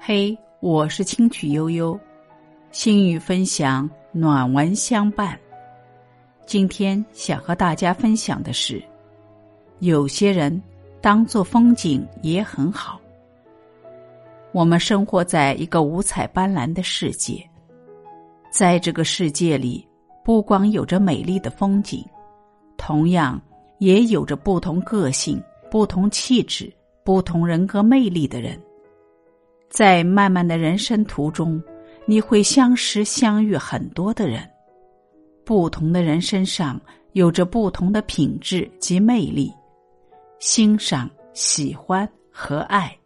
嘿，我是清曲悠悠，心语分享，暖文相伴。今天想和大家分享的是，有些人当做风景也很好。我们生活在一个五彩斑斓的世界，在这个世界里，不光有着美丽的风景，同样也有着不同个性、不同气质、不同人格魅力的人。在漫漫的人生途中，你会相识相遇很多的人，不同的人身上有着不同的品质及魅力，欣赏、喜欢和爱，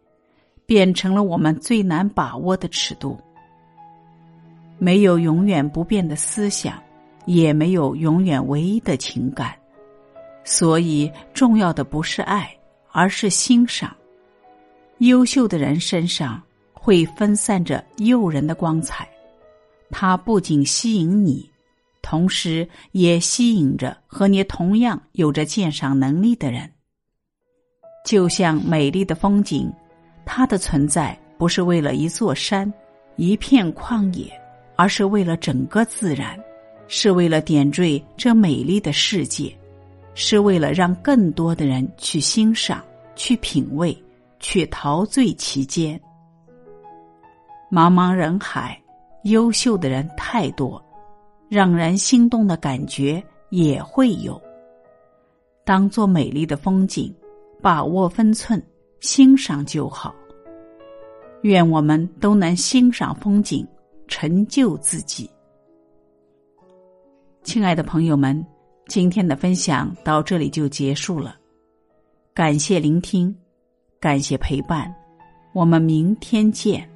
变成了我们最难把握的尺度。没有永远不变的思想，也没有永远唯一的情感，所以重要的不是爱，而是欣赏。优秀的人身上。会分散着诱人的光彩，它不仅吸引你，同时也吸引着和你同样有着鉴赏能力的人。就像美丽的风景，它的存在不是为了一座山、一片旷野，而是为了整个自然，是为了点缀这美丽的世界，是为了让更多的人去欣赏、去品味、去陶醉其间。茫茫人海，优秀的人太多，让人心动的感觉也会有。当做美丽的风景，把握分寸，欣赏就好。愿我们都能欣赏风景，成就自己。亲爱的朋友们，今天的分享到这里就结束了，感谢聆听，感谢陪伴，我们明天见。